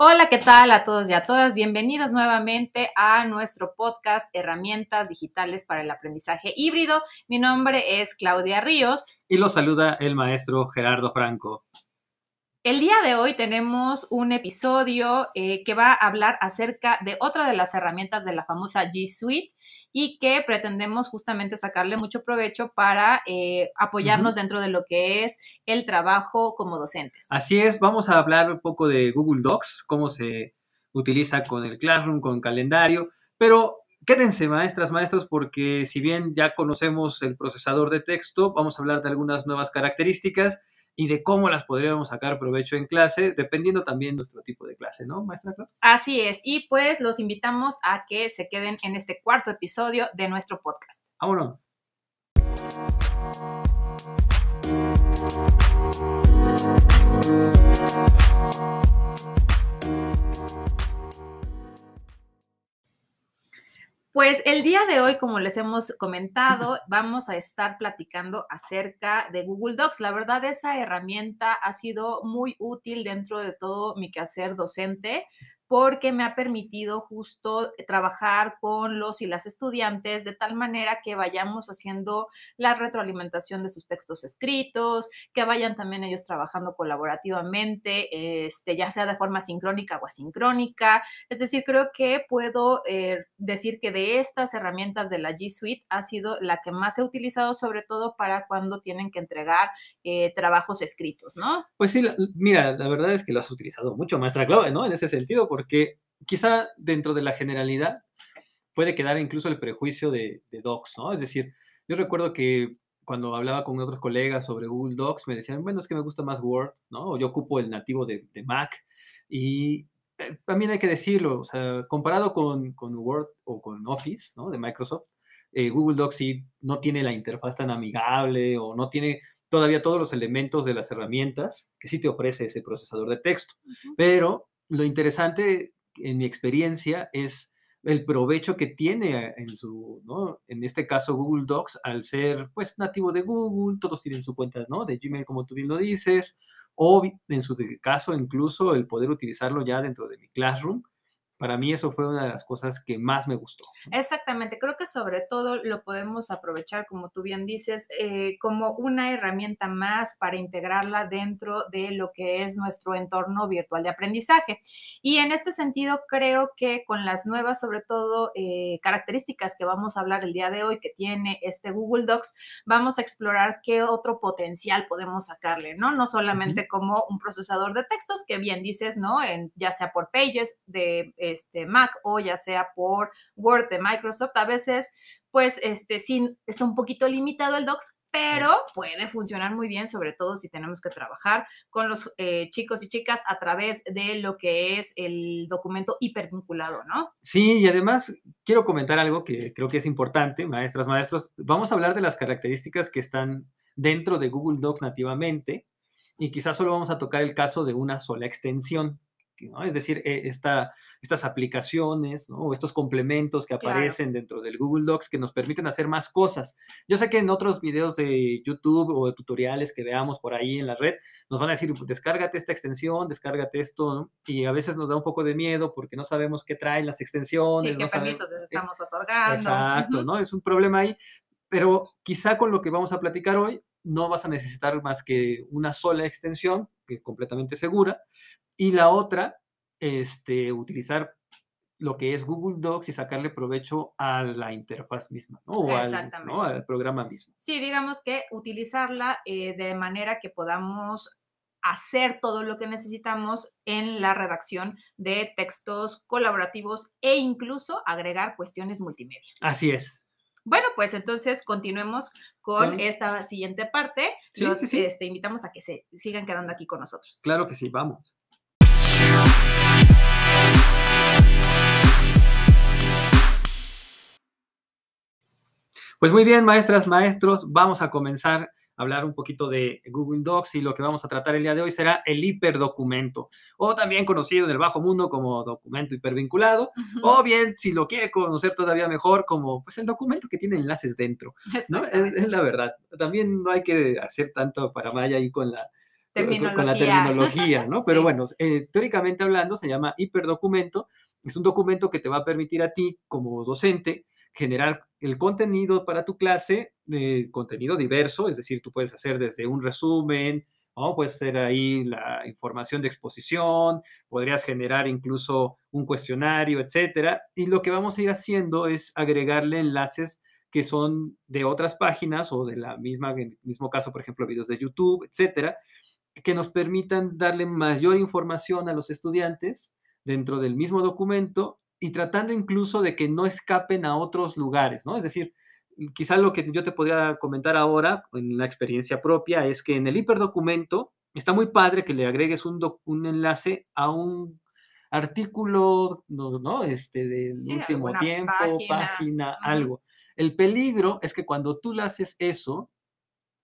Hola, ¿qué tal a todos y a todas? Bienvenidos nuevamente a nuestro podcast Herramientas Digitales para el Aprendizaje Híbrido. Mi nombre es Claudia Ríos. Y los saluda el maestro Gerardo Franco. El día de hoy tenemos un episodio eh, que va a hablar acerca de otra de las herramientas de la famosa G Suite y que pretendemos justamente sacarle mucho provecho para eh, apoyarnos dentro de lo que es el trabajo como docentes. Así es, vamos a hablar un poco de Google Docs, cómo se utiliza con el Classroom, con calendario, pero quédense maestras, maestros, porque si bien ya conocemos el procesador de texto, vamos a hablar de algunas nuevas características y de cómo las podríamos sacar provecho en clase, dependiendo también nuestro tipo de clase, ¿no, maestra Así es, y pues los invitamos a que se queden en este cuarto episodio de nuestro podcast. Vámonos. Pues el día de hoy, como les hemos comentado, vamos a estar platicando acerca de Google Docs. La verdad, esa herramienta ha sido muy útil dentro de todo mi quehacer docente porque me ha permitido justo trabajar con los y las estudiantes de tal manera que vayamos haciendo la retroalimentación de sus textos escritos, que vayan también ellos trabajando colaborativamente, este, ya sea de forma sincrónica o asincrónica. Es decir, creo que puedo eh, decir que de estas herramientas de la G Suite ha sido la que más he utilizado, sobre todo para cuando tienen que entregar eh, trabajos escritos, ¿no? Pues sí, mira, la verdad es que lo has utilizado mucho, maestra Claudia, ¿no? En ese sentido, porque quizá dentro de la generalidad puede quedar incluso el prejuicio de, Docs, ¿no? Es decir, yo recuerdo que cuando hablaba con otros colegas sobre Google Docs, me decían, bueno, es que me gusta más Word, ¿no? O yo ocupo el nativo de, Mac. Y eh, también hay que decirlo, o sea, comparado con, Word o con Office, ¿no? De Microsoft, eh, Google Docs sí no tiene la interfaz tan amigable o no tiene todavía todos los elementos de las herramientas que sí te ofrece ese procesador de texto. Pero lo interesante en mi experiencia es el provecho que tiene en su, ¿no? En este caso Google Docs, al ser pues nativo de Google, todos tienen su cuenta, ¿no? De Gmail, como tú bien lo dices, o en su caso incluso el poder utilizarlo ya dentro de mi Classroom para mí eso fue una de las cosas que más me gustó. Exactamente, creo que sobre todo lo podemos aprovechar, como tú bien dices, eh, como una herramienta más para integrarla dentro de lo que es nuestro entorno virtual de aprendizaje. Y en este sentido, creo que con las nuevas, sobre todo, eh, características que vamos a hablar el día de hoy que tiene este Google Docs, vamos a explorar qué otro potencial podemos sacarle, ¿no? No solamente como un procesador de textos, que bien dices, ¿no? En, ya sea por Pages de este, Mac o ya sea por Word de Microsoft, a veces pues este, sí está un poquito limitado el Docs, pero puede funcionar muy bien, sobre todo si tenemos que trabajar con los eh, chicos y chicas a través de lo que es el documento hipervinculado, ¿no? Sí, y además quiero comentar algo que creo que es importante, maestras, maestros. Vamos a hablar de las características que están dentro de Google Docs nativamente y quizás solo vamos a tocar el caso de una sola extensión. Es decir, eh, estas aplicaciones o estos complementos que aparecen dentro del Google Docs que nos permiten hacer más cosas. Yo sé que en otros videos de YouTube o de tutoriales que veamos por ahí en la red, nos van a decir, descárgate esta extensión, descárgate esto, y a veces nos da un poco de miedo porque no sabemos qué traen las extensiones. Sí, qué permisos les eh, estamos otorgando. Exacto, ¿no? Es un problema ahí, pero quizá con lo que vamos a platicar hoy, no vas a necesitar más que una sola extensión, que es completamente segura, y la otra, este, utilizar lo que es Google Docs y sacarle provecho a la interfaz misma, ¿no? O al, programa mismo. Sí, digamos que utilizarla eh, de manera que podamos hacer todo lo que necesitamos en la redacción de textos colaborativos e incluso agregar cuestiones multimedia. Así es. Bueno, pues entonces continuemos con esta siguiente parte. Sí, Los Este, invitamos a que se sigan quedando aquí con nosotros. Claro que sí, vamos. Pues muy bien, maestras, maestros, vamos a comenzar a hablar un poquito de Google Docs y lo que vamos a tratar el día de hoy será el hiperdocumento, o también conocido en el bajo mundo como documento hipervinculado, o bien, si lo quiere conocer todavía mejor, como pues el documento que tiene enlaces dentro, ¿no? Es, la verdad. También no hay que hacer tanto para maya ahí con la con la terminología, ¿no? Pero bueno, eh, teóricamente hablando se llama hiperdocumento. Es un documento que te va a permitir a ti como docente generar el contenido para tu clase, eh, contenido diverso, es decir, tú puedes hacer desde un resumen, ¿no? Puedes hacer ahí la información de exposición, podrías generar incluso un cuestionario, etcétera. Y lo que vamos a ir haciendo es agregarle enlaces que son de otras páginas o de la misma, en el mismo caso, por ejemplo, videos de YouTube, etcétera, que nos permitan darle mayor información a los estudiantes dentro del mismo documento y tratando incluso de que no escapen a otros lugares, ¿no? Es decir, quizá lo que yo te podría comentar ahora en la experiencia propia es que en el hiperdocumento está muy padre que le agregues un, un enlace a un artículo, ¿no? Este, del último tiempo, página, algo. El peligro es que cuando tú le haces eso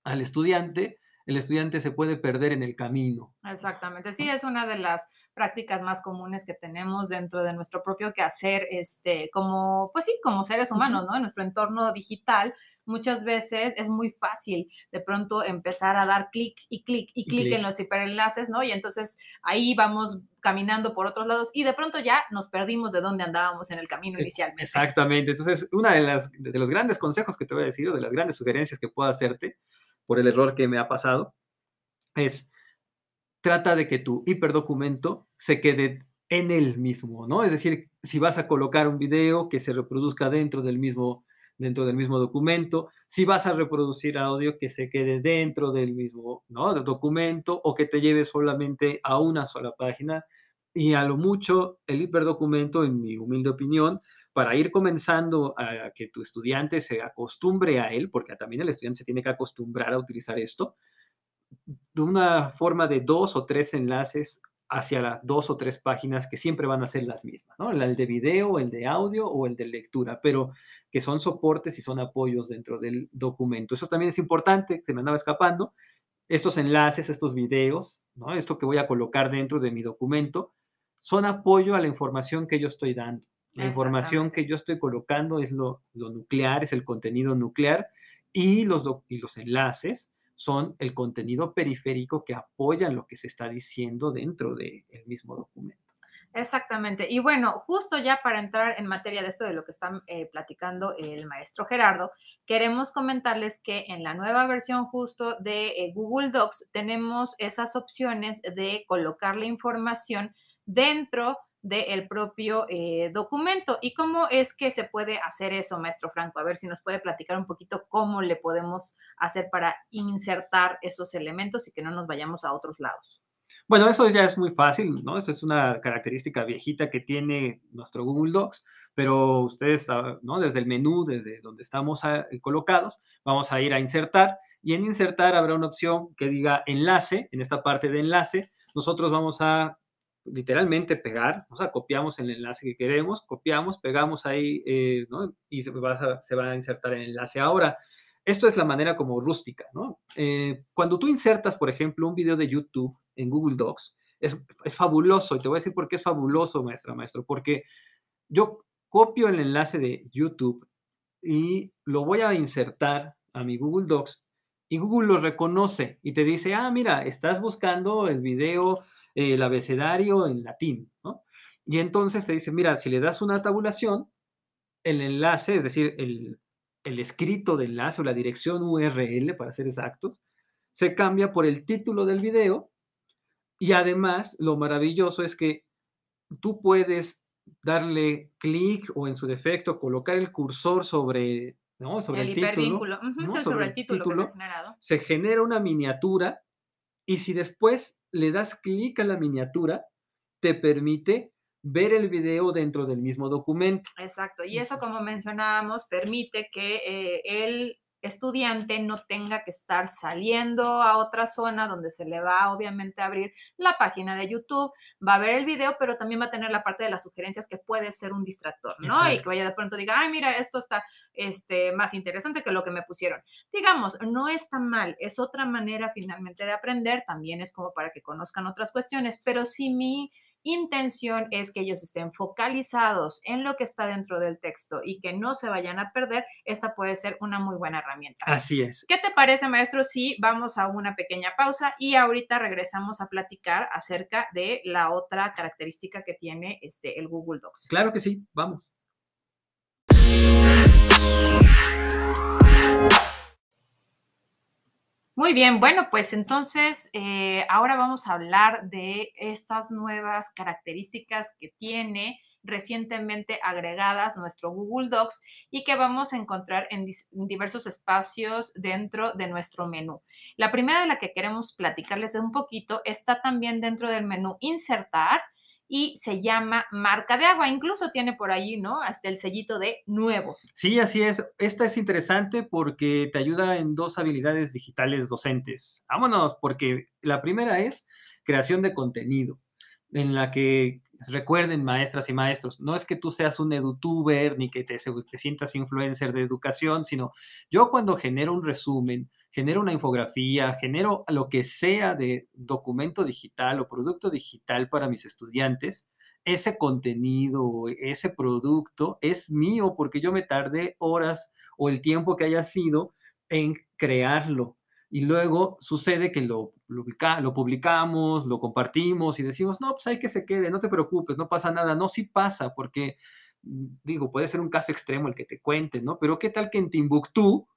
al estudiante, el estudiante se puede perder en el camino. Exactamente, sí, es una de las prácticas más comunes que tenemos dentro de nuestro propio quehacer, este, como, pues sí, como seres humanos, ¿no? En nuestro entorno digital, muchas veces es muy fácil de pronto empezar a dar clic y clic y clic en los hiperenlaces, ¿no? Y entonces ahí vamos caminando por otros lados y de pronto ya nos perdimos de dónde andábamos en el camino e, inicialmente. Exactamente, entonces una de, las, de los grandes consejos que te voy a decir, o de las grandes sugerencias que puedo hacerte, por el error que me ha pasado, es trata de que tu hiperdocumento se quede en el mismo, ¿no? Es decir, si vas a colocar un video que se reproduzca dentro del mismo dentro del mismo documento, si vas a reproducir audio que se quede dentro del mismo ¿no? documento o que te lleve solamente a una sola página y a lo mucho el hiperdocumento, en mi humilde opinión, para ir comenzando a que tu estudiante se acostumbre a él, porque también el estudiante se tiene que acostumbrar a utilizar esto, de una forma de dos o tres enlaces hacia las dos o tres páginas que siempre van a ser las mismas, ¿no? El de video, el de audio o el de lectura, pero que son soportes y son apoyos dentro del documento. Eso también es importante, que me andaba escapando. Estos enlaces, estos videos. Esto que voy a colocar dentro de mi documento, son apoyo a la información que yo estoy dando. La información que yo estoy colocando es lo, nuclear, es el contenido nuclear y los, y los enlaces son el contenido periférico que apoyan lo que se está diciendo dentro del mismo documento. Exactamente. Y bueno, justo ya para entrar en materia de esto de lo que está eh, platicando el maestro Gerardo, queremos comentarles que en la nueva versión justo de eh, Google Docs tenemos esas opciones de colocar la información dentro del propio eh, documento. ¿Y cómo es que se puede hacer eso, maestro Franco? A ver si nos puede platicar un poquito cómo le podemos hacer para insertar esos elementos y que no nos vayamos a otros lados. Bueno, eso ya es muy fácil, ¿no? Esa es una característica viejita que tiene nuestro Google Docs, pero ustedes, ah, ¿no? Desde el menú, desde donde estamos ah, colocados, vamos a ir a insertar y en insertar habrá una opción que diga enlace, en esta parte de enlace, nosotros vamos a literalmente pegar, o sea, copiamos el enlace que queremos, copiamos, pegamos ahí, eh, ¿no? Y se va, a, se va insertar el enlace. Ahora, esto es la manera como rústica, ¿no? Eh, cuando tú insertas, por ejemplo, un video de YouTube en Google Docs, es, es, fabuloso, y te voy a decir por qué es fabuloso, maestra, maestro, porque yo copio el enlace de YouTube y lo voy a insertar a mi Google Docs y Google lo reconoce y te dice, ah, mira, estás buscando el video el abecedario en latín, ¿no? Y entonces te dice, mira, si le das una tabulación, el enlace, es decir, el, escrito de enlace o la dirección URL, para ser exactos, se cambia por el título del video y además lo maravilloso es que tú puedes darle clic o en su defecto colocar el cursor sobre, ¿no? sobre el, título, sobre, el título, que se, ha generado. se genera una miniatura y si después le das clic a la miniatura, te permite ver el video dentro del mismo documento. Exacto. Y eso, como mencionábamos, permite que eh, el estudiante no tenga que estar saliendo a otra zona donde se le va obviamente a abrir la página de YouTube, va a ver el video, pero también va a tener la parte de las sugerencias que puede ser un distractor, ¿no? Y que vaya de pronto diga, ay, mira, esto está este, más interesante que lo que me pusieron. Digamos, no está mal, es otra manera finalmente de aprender, también es como para que conozcan otras cuestiones, pero si mi intención es que ellos estén focalizados en lo que está dentro del texto y que no se vayan a perder, esta puede ser una muy buena herramienta. Así es. ¿Qué te parece, maestro, si vamos a una pequeña pausa y ahorita regresamos a platicar acerca de la otra característica que tiene este, el Google Docs? Claro que sí, vamos. Muy bien, bueno, pues entonces eh, ahora vamos a hablar de estas nuevas características que tiene recientemente agregadas nuestro Google Docs y que vamos a encontrar en, diversos espacios dentro de nuestro menú. La primera de la que queremos platicarles un poquito está también dentro del menú Insertar y se llama marca de agua. Incluso tiene por ahí, ¿no? Hasta el sellito de nuevo. Sí, así es. Esta es interesante porque te ayuda en dos habilidades digitales docentes. Vámonos, porque la primera es creación de contenido, en la que recuerden, maestras y maestros, no es que tú seas un edutuber ni que te, te sientas influencer de educación, sino yo cuando genero un resumen, genero una infografía, genero lo que sea de documento digital o producto digital para mis estudiantes, ese contenido, ese producto es mío porque yo me tardé horas o el tiempo que haya sido en crearlo. Y luego sucede que lo, lo, publicamos, lo compartimos y decimos, no, pues hay que se quede, no te preocupes, no pasa nada. No, sí pasa, porque, mm, digo, puede ser un caso extremo el que te cuente, ¿no? Pero ¿qué tal que en Timbuktu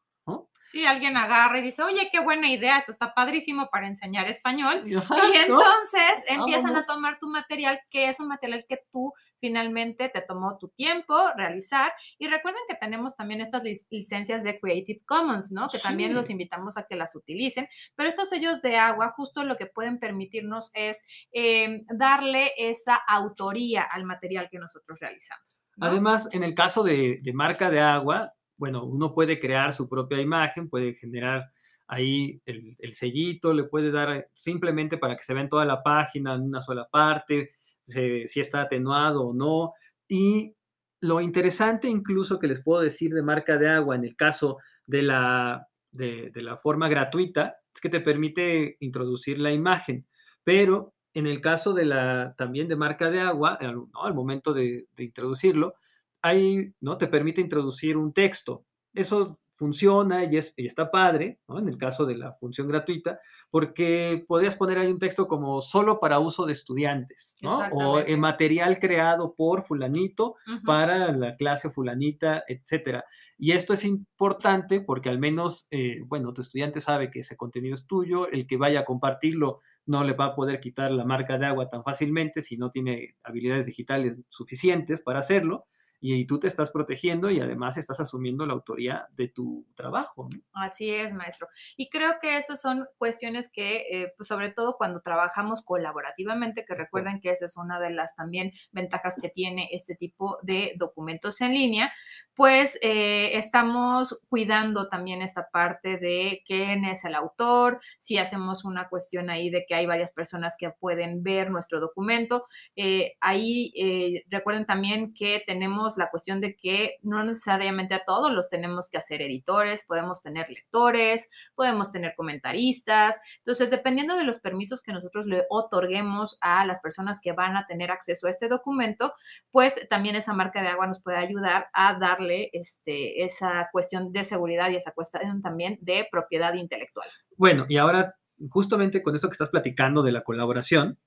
Sí, alguien agarra y dice, oye, qué buena idea, eso está padrísimo para enseñar español. y entonces empiezan a tomar tu material, que es un material que tú finalmente te tomó tu tiempo realizar. Y recuerden que tenemos también estas licencias de Creative Commons, ¿no? Que también los invitamos a que las utilicen. Pero estos sellos de agua, justo lo que pueden permitirnos es em, darle esa autoría al material que nosotros realizamos. Además, en el caso de, de marca de agua, bueno, uno puede crear su propia imagen, puede generar ahí el, sellito, le puede dar simplemente para que se vea toda la página, en una sola parte, si está atenuado o no. Y lo interesante incluso que les puedo decir de marca de agua en el caso de la, de, la forma gratuita es que te permite introducir la imagen, pero en el caso de la también de marca de agua, al, momento de, de introducirlo, ahí ¿no? te permite introducir un texto. Eso funciona y, es, está padre, ¿no? en el caso de la función gratuita, porque podrías poner ahí un texto como solo para uso de estudiantes, ¿no? o en material creado por fulanito para la clase fulanita, etcétera. Y esto es importante porque al menos, eh, bueno, tu estudiante sabe que ese contenido es tuyo, el que vaya a compartirlo no le va a poder quitar la marca de agua tan fácilmente si no tiene habilidades digitales suficientes para hacerlo y, tú te estás protegiendo y además estás asumiendo la autoría de tu trabajo. Así es, maestro. Y creo que esas son cuestiones que, eh, pues sobre todo cuando trabajamos colaborativamente, que recuerden que esa es una de las también ventajas que tiene este tipo de documentos en línea, pues eh, estamos cuidando también esta parte de quién es el autor, si hacemos una cuestión ahí de que hay varias personas que pueden ver nuestro documento. Eh, ahí recuerden también que tenemos la cuestión de que no necesariamente a todos los tenemos que hacer editores, podemos tener lectores, podemos tener comentaristas. Entonces, dependiendo de los permisos que nosotros le otorguemos a las personas que van a tener acceso a este documento, pues también esa marca de agua nos puede ayudar a darle este, esa cuestión de seguridad y esa cuestión también de propiedad intelectual. Bueno, y ahora justamente con esto que estás platicando de la colaboración,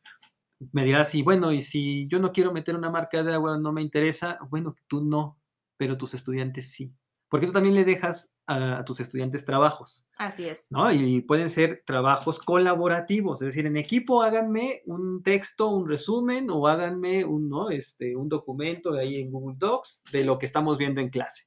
me dirás, y bueno, y si yo no quiero meter una marca de agua, no me interesa, bueno, tú no, pero tus estudiantes sí. Porque tú también le dejas a, tus estudiantes trabajos. Así es. ¿no? Y pueden ser trabajos colaborativos, es decir, en equipo háganme un texto, un resumen o háganme un, ¿no? este, un documento ahí en Google Docs de lo que estamos viendo en clase.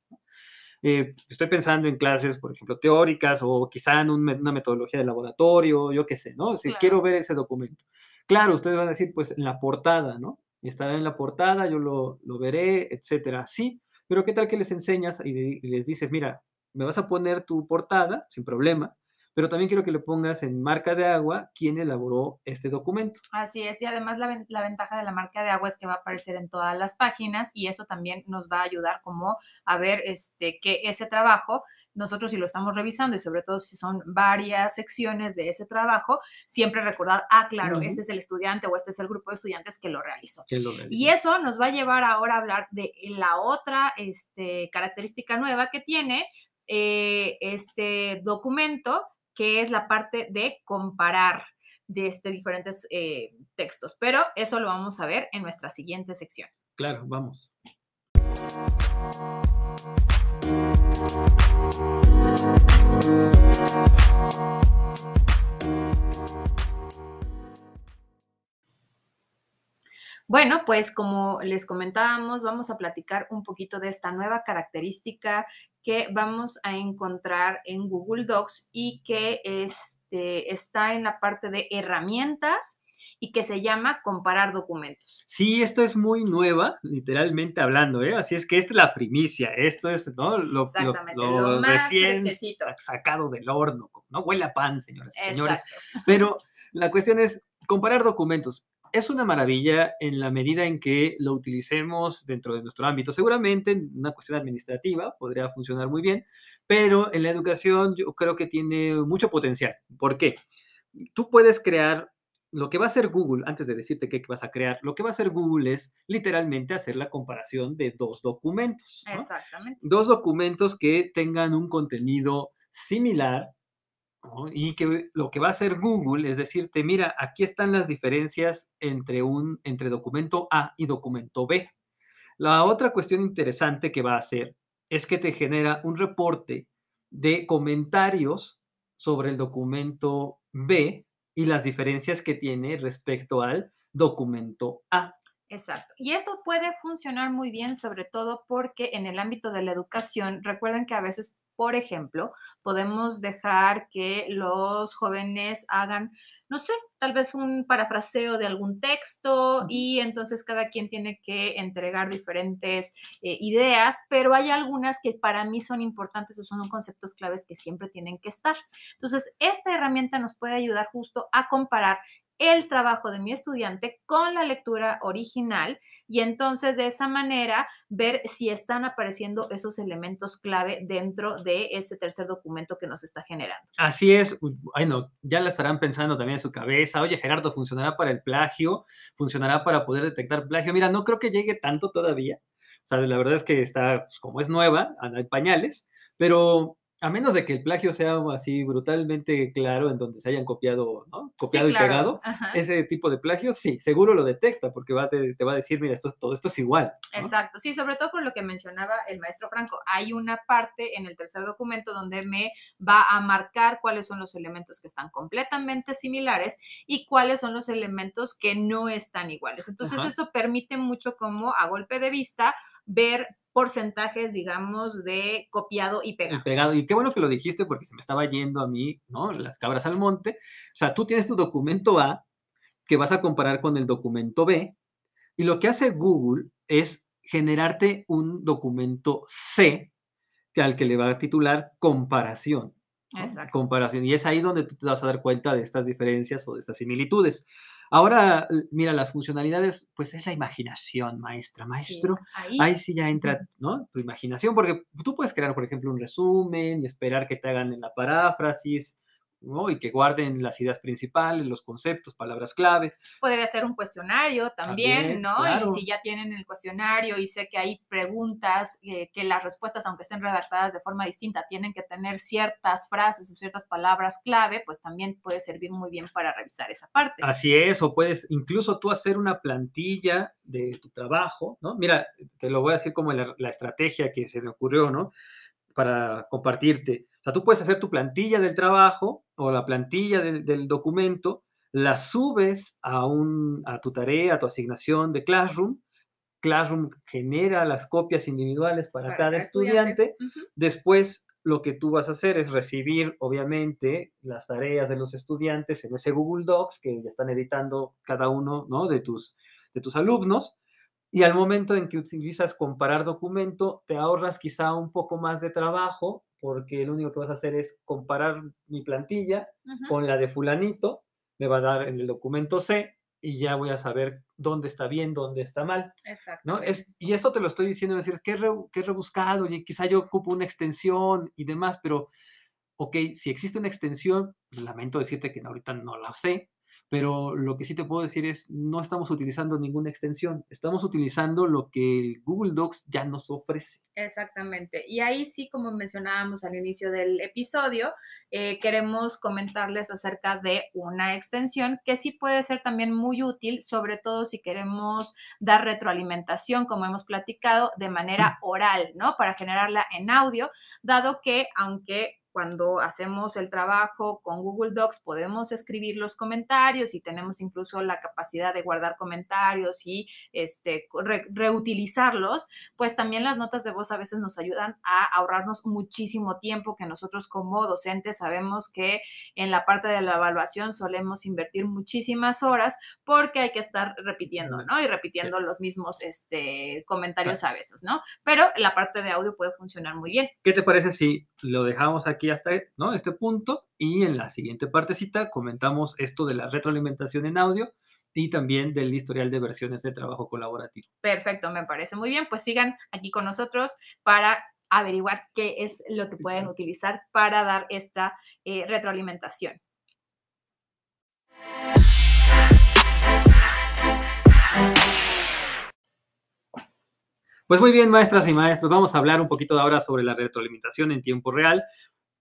Eh, estoy pensando en clases, por ejemplo, teóricas o quizá en una metodología de laboratorio, yo qué sé, ¿no? Si quiero ver ese documento. Claro, ustedes van a decir, pues en la portada, ¿no? Estará en la portada, yo lo, veré, etcétera. Sí, pero ¿qué tal que les enseñas y, les dices, mira, me vas a poner tu portada sin problema, pero también quiero que le pongas en marca de agua quién elaboró este documento. Así es, y además la, la, ventaja de la marca de agua es que va a aparecer en todas las páginas y eso también nos va a ayudar como a ver este, que ese trabajo nosotros si lo estamos revisando y sobre todo si son varias secciones de ese trabajo, siempre recordar, ah, claro, este es el estudiante o este es el grupo de estudiantes que lo realizó. Y eso nos va a llevar ahora a hablar de la otra este, característica nueva que tiene eh, este documento, que es la parte de comparar de este, diferentes eh, textos. Pero eso lo vamos a ver en nuestra siguiente sección. Claro, vamos. Bueno, pues como les comentábamos, vamos a platicar un poquito de esta nueva característica que vamos a encontrar en Google Docs y que este, está en la parte de herramientas y que se llama comparar documentos. Sí, esta es muy nueva, literalmente hablando, ¿eh? Así es que esta es la primicia, esto es ¿no? lo, lo, recién sacado del horno, no huele a pan, señoras y señores. Pero la cuestión es comparar documentos. Es una maravilla en la medida en que lo utilicemos dentro de nuestro ámbito. Seguramente en una cuestión administrativa podría funcionar muy bien, pero en la educación yo creo que tiene mucho potencial. ¿Por qué? Tú puedes crear lo que va a hacer Google, antes de decirte qué vas a crear, lo que va a hacer Google es literalmente hacer la comparación de dos documentos. Exactamente. Dos documentos que tengan un contenido similar y que lo que va a hacer Google es decirte, mira, aquí están las diferencias entre, un, entre documento A y documento B. La otra cuestión interesante que va a hacer es que te genera un reporte de comentarios sobre el documento B y las diferencias que tiene respecto al documento A. Exacto. Y esto puede funcionar muy bien, sobre todo porque en el ámbito de la educación, recuerden que a veces, por ejemplo, podemos dejar que los jóvenes hagan no sé, tal vez un parafraseo de algún texto y entonces cada quien tiene que entregar diferentes eh, ideas, pero hay algunas que para mí son importantes o son conceptos claves que siempre tienen que estar. Entonces, esta herramienta nos puede ayudar justo a comparar el trabajo de mi estudiante con la lectura original y entonces de esa manera ver si están apareciendo esos elementos clave dentro de ese tercer documento que nos está generando. Así es, bueno, ya la estarán pensando también en su cabeza, oye Gerardo, ¿funcionará para el plagio? ¿Funcionará para poder detectar plagio? Mira, no creo que llegue tanto todavía, o sea, la verdad es que está, pues, como es nueva, hay pañales, pero a menos de que el plagio sea así brutalmente claro en donde se hayan copiado, ¿no? Copiado y pegado, ese tipo de plagio sí, seguro lo detecta porque va, te, va a decir, mira, esto, todo esto es igual. Exacto, sí, sobre todo por lo que mencionaba el maestro Franco. Hay una parte en el tercer documento donde me va a marcar cuáles son los elementos que están completamente similares y cuáles son los elementos que no están iguales. Entonces eso permite mucho como a golpe de vista ver porcentajes, digamos, de copiado y pegado. Y pegado. Y qué bueno que lo dijiste porque se me estaba yendo a mí, ¿no? Las cabras al monte. O sea, tú tienes tu documento A que vas a comparar con el documento B y lo que hace Google es generarte un documento C que al que le va a titular comparación. Exacto. Comparación. Y es ahí donde tú te vas a dar cuenta de estas diferencias o de estas similitudes. Ahora, mira, las funcionalidades, pues es la imaginación, maestra, maestro. ahí. sí ya entra, ¿no? Tu imaginación, porque tú puedes crear, por ejemplo, un resumen y esperar que te hagan en la paráfrasis, y que guarden las ideas principales, los conceptos, palabras clave. Podría ser un cuestionario también, ¿no? Y si ya tienen el cuestionario y sé que hay preguntas, eh, que las respuestas, aunque estén redactadas de forma distinta, tienen que tener ciertas frases o ciertas palabras clave, pues también puede servir muy bien para revisar esa parte. Así es, o puedes incluso tú hacer una plantilla de tu trabajo, ¿no? Mira, te lo voy a decir como la, la estrategia que se me ocurrió, ¿no? Para compartirte o sea, tú puedes hacer tu plantilla del trabajo o la plantilla del, documento, la subes a, un, a tu tarea, a tu asignación de Classroom. Classroom genera las copias individuales para, cada estudiante. Después, lo que tú vas a hacer es recibir, obviamente, las tareas de los estudiantes en ese Google Docs que ya están editando cada uno ¿no? de, tus, de tus alumnos. Y al momento en que utilizas comparar documento, te ahorras quizá un poco más de trabajo porque lo único que vas a hacer es comparar mi plantilla con la de fulanito, me va a dar en el documento C y ya voy a saber dónde está bien, dónde está mal. Exacto. ¿no? Es, y esto te lo estoy diciendo, es decir, qué, re, qué rebuscado, y quizá yo ocupo una extensión y demás, pero, ok, si existe una extensión, pues lamento decirte que ahorita no la sé, pero lo que sí te puedo decir es, no estamos utilizando ninguna extensión, estamos utilizando lo que el Google Docs ya nos ofrece. Exactamente. Y ahí sí, como mencionábamos al inicio del episodio, eh, queremos comentarles acerca de una extensión que sí puede ser también muy útil, sobre todo si queremos dar retroalimentación, como hemos platicado, de manera oral, ¿no? Para generarla en audio, dado que aunque cuando hacemos el trabajo con Google Docs podemos escribir los comentarios y tenemos incluso la capacidad de guardar comentarios y este, re reutilizarlos, pues también las notas de voz a veces nos ayudan a ahorrarnos muchísimo tiempo que nosotros como docentes sabemos que en la parte de la evaluación solemos invertir muchísimas horas porque hay que estar repitiendo, ¿no? Y repitiendo sí. los mismos este, comentarios a veces, ¿no? Pero la parte de audio puede funcionar muy bien. ¿Qué te parece si lo dejamos aquí hasta ¿no? este punto y en la siguiente partecita comentamos esto de la retroalimentación en audio y también del historial de versiones de trabajo colaborativo. Perfecto, me parece muy bien. Pues sigan aquí con nosotros para averiguar qué es lo que pueden utilizar para dar esta eh, retroalimentación. Pues muy bien, maestras y maestros, vamos a hablar un poquito ahora sobre la retroalimentación en tiempo real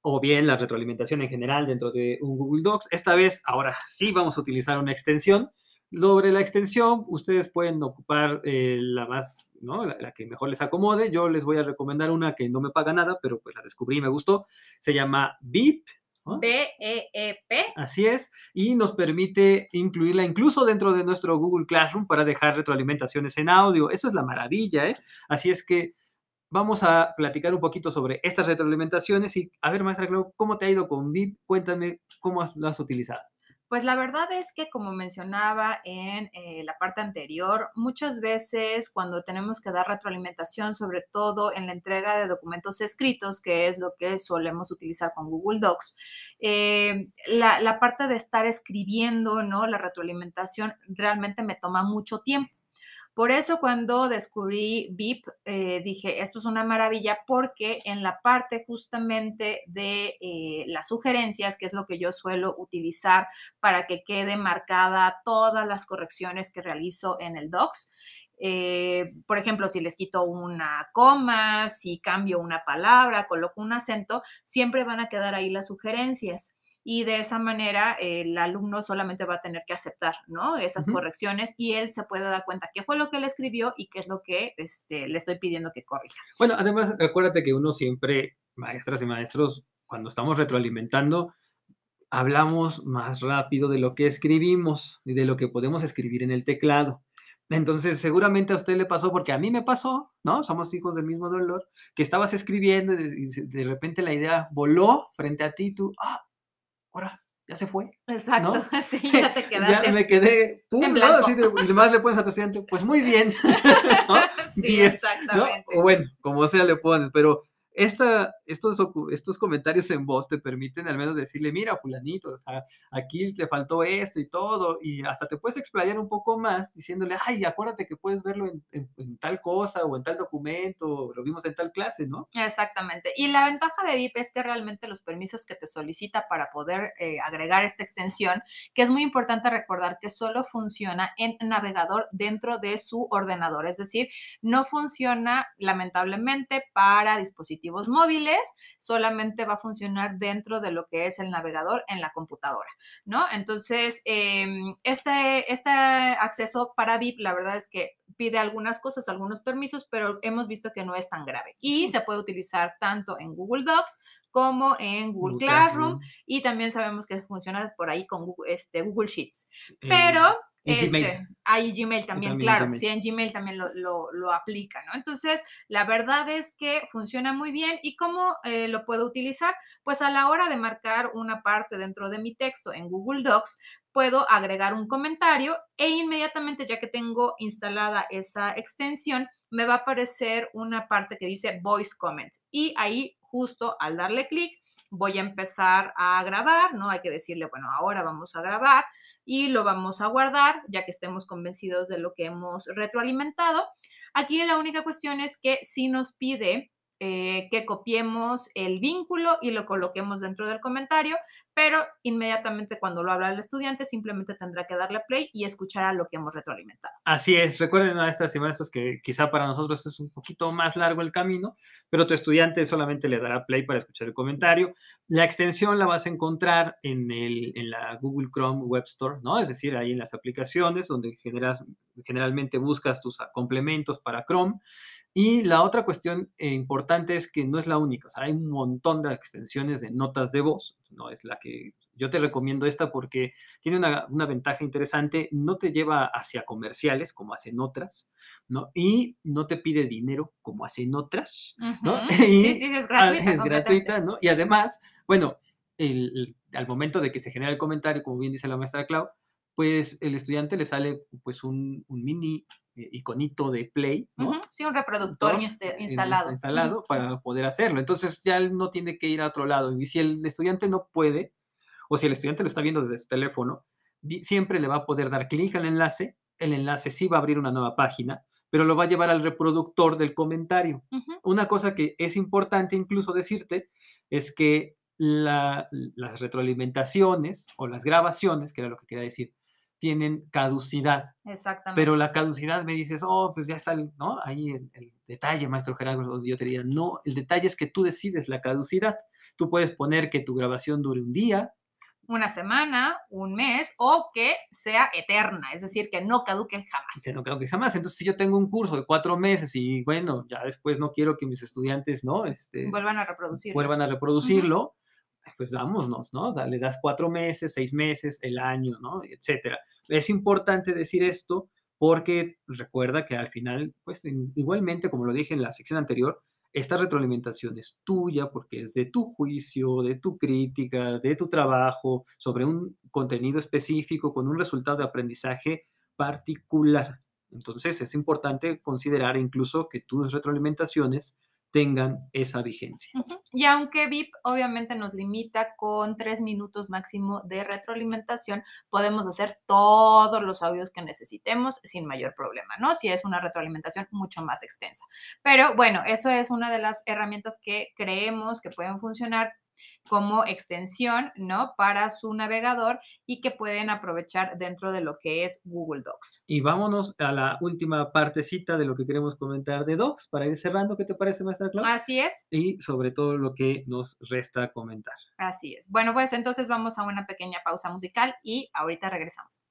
o bien la retroalimentación en general dentro de un Google Docs. Esta vez, ahora sí vamos a utilizar una extensión. Sobre la extensión, ustedes pueden ocupar eh, la más, ¿no? La, la, que mejor les acomode. Yo les voy a recomendar una que no me paga nada, pero pues la descubrí y me gustó. Se llama Beep. ¿no? B-E-E-P. Así es, y nos permite incluirla incluso dentro de nuestro Google Classroom para dejar retroalimentaciones en audio. Eso es la maravilla, ¿eh? Así es que vamos a platicar un poquito sobre estas retroalimentaciones y a ver, maestra Clau, ¿cómo te ha ido con VIP? Cuéntame cómo lo has utilizado. Pues la verdad es que, como mencionaba en eh, la parte anterior, muchas veces cuando tenemos que dar retroalimentación, sobre todo en la entrega de documentos escritos, que es lo que solemos utilizar con Google Docs, eh, la, la parte de estar escribiendo, ¿no? La retroalimentación realmente me toma mucho tiempo. Por eso cuando descubrí VIP, eh, dije, esto es una maravilla porque en la parte justamente de eh, las sugerencias, que es lo que yo suelo utilizar para que quede marcada todas las correcciones que realizo en el Docs, eh, por ejemplo, si les quito una coma, si cambio una palabra, coloco un acento, siempre van a quedar ahí las sugerencias y de esa manera el alumno solamente va a tener que aceptar, ¿no? Esas uh -huh. correcciones y él se puede dar cuenta qué fue lo que él escribió y qué es lo que este, le estoy pidiendo que corrija. Bueno, además, acuérdate que uno siempre, maestras y maestros, cuando estamos retroalimentando, hablamos más rápido de lo que escribimos y de lo que podemos escribir en el teclado. Entonces, seguramente a usted le pasó, porque a mí me pasó, ¿no? Somos hijos del mismo dolor, que estabas escribiendo y de, repente la idea voló frente a ti tú, ah, ahora ya se fue. Exacto, ¿no? sí, ya te quedaste. ya me quedé, pum, ¿no? Así de, y además le pones a tu estudiante, pues muy bien, ¿no? Sí, 10, exactamente. ¿no? O bueno, como sea le pones, pero estos, estos comentarios en voz te permiten al menos decirle, mira, fulanito, aquí te faltó esto y todo, y hasta te puedes explayar un poco más diciéndole, ay, acuérdate que puedes verlo en tal cosa o en tal documento, lo vimos en tal clase, ¿no? Exactamente. Y la ventaja de VIP es que realmente los permisos que te solicita para poder eh, agregar esta extensión, que es muy importante recordar que solo funciona en navegador dentro de su ordenador, es decir, no funciona lamentablemente para dispositivos dispositivos móviles, solamente va a funcionar dentro de lo que es el navegador en la computadora, ¿no? Entonces, eh, este, este acceso para VIP, la verdad es que pide algunas cosas, algunos permisos, pero hemos visto que no es tan grave. Y se puede utilizar tanto en Google Docs como en Google, Google Classroom, Classroom, y también sabemos que funciona por ahí con Google, este, Google Sheets. Pero este. Ahí Gmail también, también claro, Gmail. sí, en Gmail también lo, lo, lo, aplica, ¿no? Entonces, la verdad es que funciona muy bien. ¿Y cómo eh, lo puedo utilizar? Pues a la hora de marcar una parte dentro de mi texto en Google Docs, puedo agregar un comentario e inmediatamente, ya que tengo instalada esa extensión, me va a aparecer una parte que dice Voice Comment. Y ahí, justo al darle clic, voy a empezar a grabar, ¿no? Hay que decirle, bueno, ahora vamos a grabar y lo vamos a guardar ya que estemos convencidos de lo que hemos retroalimentado. Aquí la única cuestión es que si nos pide eh, que copiemos el vínculo y lo coloquemos dentro del comentario, pero inmediatamente cuando lo habla el estudiante simplemente tendrá que darle play y escuchar a lo que hemos retroalimentado. Así es, recuerden a estas semanas pues, que quizá para nosotros es un poquito más largo el camino, pero tu estudiante solamente le dará play para escuchar el comentario. La extensión la vas a encontrar en, el, en la Google Chrome Web Store, ¿no? Es decir, ahí en las aplicaciones donde generas, generalmente buscas tus complementos para Chrome y la otra cuestión eh, importante es que no es la única, o sea, hay un montón de extensiones de notas de voz, no es la que yo te recomiendo esta porque tiene una, ventaja interesante, no te lleva hacia comerciales como hacen otras, ¿no? Y no te pide dinero como hacen otras, ¿no? sí, sí, es gratuita. Es gratuita, ¿no? Y además, bueno, al momento de que se genera el comentario, como bien dice la maestra Clau, pues el estudiante le sale pues un, un mini eh, iconito de play, ¿no? Sí, un reproductor instalado. Instalado para poder hacerlo. Entonces ya él no tiene que ir a otro lado. Y si el estudiante no puede, o si el estudiante lo está viendo desde su teléfono, siempre le va a poder dar clic al enlace. El enlace sí va a abrir una nueva página, pero lo va a llevar al reproductor del comentario. Una cosa que es importante incluso decirte es que las retroalimentaciones o las grabaciones, que era lo que quería decir, tienen caducidad. Exactamente. Pero la caducidad me dices, oh, pues ya está, ¿no? Ahí el, detalle, maestro Gerardo, yo te diría, no, el detalle es que tú decides la caducidad. Tú puedes poner que tu grabación dure un día. Una semana, un mes, o que sea eterna, es decir, que no caduque jamás. Que no caduque jamás. Entonces, si yo tengo un curso de cuatro meses y, bueno, ya después no quiero que mis estudiantes, ¿no? Este, vuelvan a reproducirlo. Vuelvan a reproducirlo pues dámonos, ¿no? Le das cuatro meses, seis meses, el año, ¿no? Etcétera. Es importante decir esto porque recuerda que al final, pues igualmente, como lo dije en la sección anterior, esta retroalimentación es tuya porque es de tu juicio, de tu crítica, de tu trabajo sobre un contenido específico con un resultado de aprendizaje particular. Entonces es importante considerar incluso que tus retroalimentaciones tengan esa vigencia. Y aunque VIP obviamente nos limita con tres minutos máximo de retroalimentación, podemos hacer todos los audios que necesitemos sin mayor problema, ¿no? Si es una retroalimentación mucho más extensa. Pero bueno, eso es una de las herramientas que creemos que pueden funcionar como extensión, ¿no? Para su navegador y que pueden aprovechar dentro de lo que es Google Docs. Y vámonos a la última partecita de lo que queremos comentar de Docs para ir cerrando. ¿Qué te parece, maestra Clara? Así es. Y sobre todo lo que nos resta comentar. Así es. Bueno, pues entonces vamos a una pequeña pausa musical y ahorita regresamos.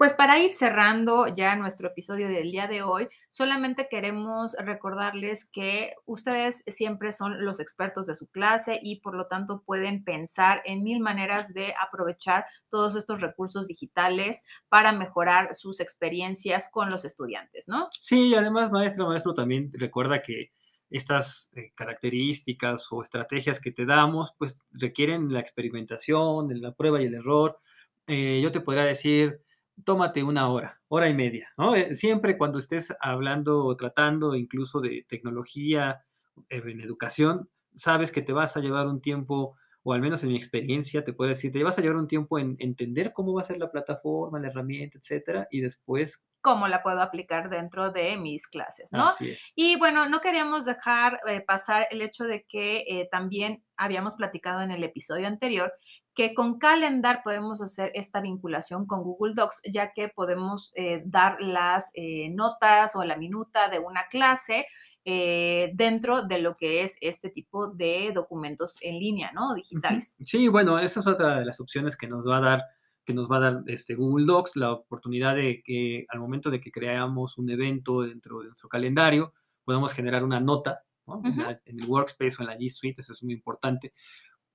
Pues para ir cerrando ya nuestro episodio del día de hoy, solamente queremos recordarles que ustedes siempre son los expertos de su clase y por lo tanto pueden pensar en mil maneras de aprovechar todos estos recursos digitales para mejorar sus experiencias con los estudiantes, ¿no? Sí, además, maestra, maestro, también recuerda que estas eh, características o estrategias que te damos, pues requieren la experimentación, la prueba y el error. Eh, yo te podría decir, tómate una hora, hora y media, ¿no? Eh, siempre cuando estés hablando o tratando incluso de tecnología eh, en educación, sabes que te vas a llevar un tiempo, o al menos en mi experiencia, te puedo decir, te vas a llevar un tiempo en entender cómo va a ser la plataforma, la herramienta, etcétera, y después cómo la puedo aplicar dentro de mis clases, ¿no? Así es. Y bueno, no queríamos dejar eh, pasar el hecho de que también habíamos platicado en el episodio anterior que con Calendar podemos hacer esta vinculación con Google Docs, ya que podemos eh, dar las eh, notas o la minuta de una clase eh, dentro de lo que es este tipo de documentos en línea, ¿no? Digitales. Sí, bueno, esa es otra de las opciones que nos va a dar que nos va a dar este Google Docs, la oportunidad de que al momento de que creamos un evento dentro de nuestro calendario, podemos generar una nota en, el Workspace o en la G Suite, eso es muy importante,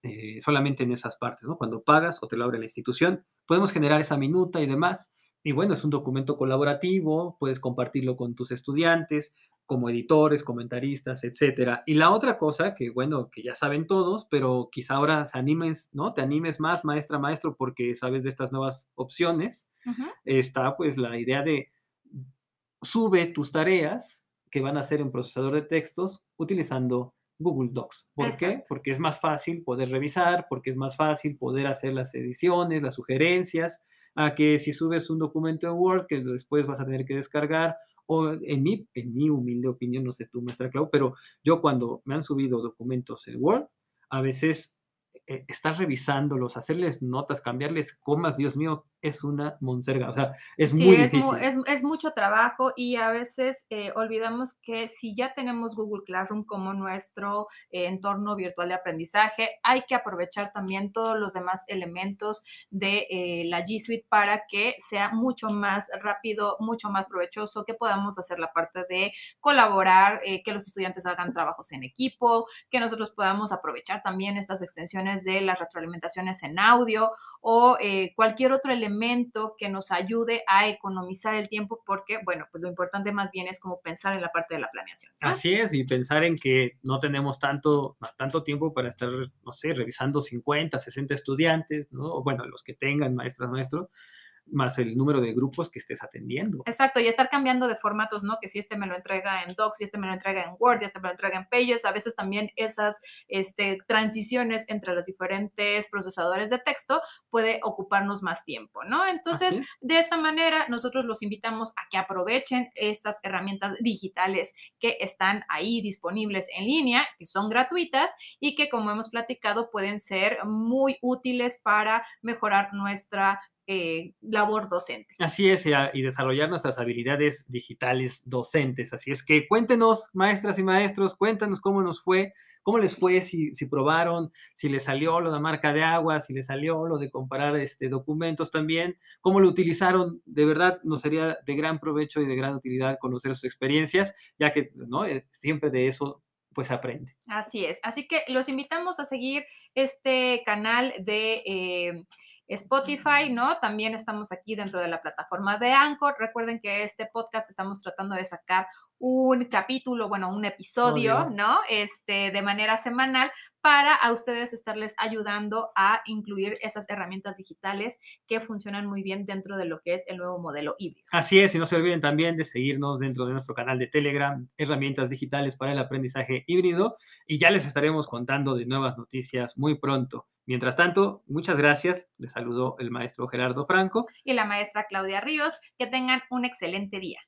eh, solamente en esas partes, ¿no? Cuando pagas o te lo abre la institución, podemos generar esa minuta y demás. Y bueno, es un documento colaborativo, puedes compartirlo con tus estudiantes, como editores, comentaristas, etcétera. Y la otra cosa que, bueno, que ya saben todos, pero quizá ahora se animes, ¿no? Te animes más, maestra, maestro, porque sabes de estas nuevas opciones, está pues la idea de sube tus tareas que van a hacer un procesador de textos utilizando Google Docs. ¿Por qué? Porque es más fácil poder revisar, porque es más fácil poder hacer las ediciones, las sugerencias, a que si subes un documento en Word que después vas a tener que descargar, o en mi, en mi humilde opinión, no sé tú, maestra Clau, pero yo cuando me han subido documentos en Word, a veces eh, estar revisándolos, hacerles notas, cambiarles comas, Dios mío, es una monserga, o sea, es muy es difícil. es, es, mucho trabajo y a veces eh, olvidamos que si ya tenemos Google Classroom como nuestro eh, entorno virtual de aprendizaje, hay que aprovechar también todos los demás elementos de eh, la G Suite para que sea mucho más rápido, mucho más provechoso, que podamos hacer la parte de colaborar, eh, que los estudiantes hagan trabajos en equipo, que nosotros podamos aprovechar también estas extensiones de las retroalimentaciones en audio o cualquier otro elemento que nos ayude a economizar el tiempo, porque, bueno, pues lo importante más bien es como pensar en la parte de la planeación. ¿no? Así es, y pensar en que no tenemos tanto, tanto tiempo para estar, no sé, revisando 50, 60 estudiantes, ¿no? O bueno, los que tengan maestras, maestros, más el número de grupos que estés atendiendo. Exacto, y estar cambiando de formatos, ¿no? Que si este me lo entrega en Docs, si este me lo entrega en Word, y este me lo entrega en Pages, a veces también esas este, transiciones entre los diferentes procesadores de texto puede ocuparnos más tiempo, ¿no? Entonces, de esta manera, nosotros los invitamos a que aprovechen estas herramientas digitales que están ahí disponibles en línea, que son gratuitas y que, como hemos platicado, pueden ser muy útiles para mejorar nuestra eh, labor docente. Así es, y desarrollar nuestras habilidades digitales docentes. Así es que cuéntenos, maestras y maestros, cuéntanos cómo nos fue, cómo les fue, si, si probaron, si les salió lo de marca de agua, si les salió lo de comparar este, documentos también, cómo lo utilizaron. De verdad, nos sería de gran provecho y de gran utilidad conocer sus experiencias, ya que ¿no? Eh, siempre de eso pues aprende. Así es. Así que los invitamos a seguir este canal de... Eh, Spotify, ¿no? También estamos aquí dentro de la plataforma de Anchor. Recuerden que este podcast estamos tratando de sacar un capítulo, bueno, un episodio, ¿no? Este, de manera semanal para a ustedes estarles ayudando a incluir esas herramientas digitales que funcionan muy bien dentro de lo que es el nuevo modelo híbrido. Así es, y no se olviden también de seguirnos dentro de nuestro canal de Telegram, herramientas digitales para el aprendizaje híbrido, y ya les estaremos contando de nuevas noticias muy pronto. Mientras tanto, muchas gracias. Les saludó el maestro Gerardo Franco. Y la maestra Claudia Ríos. Que tengan un excelente día.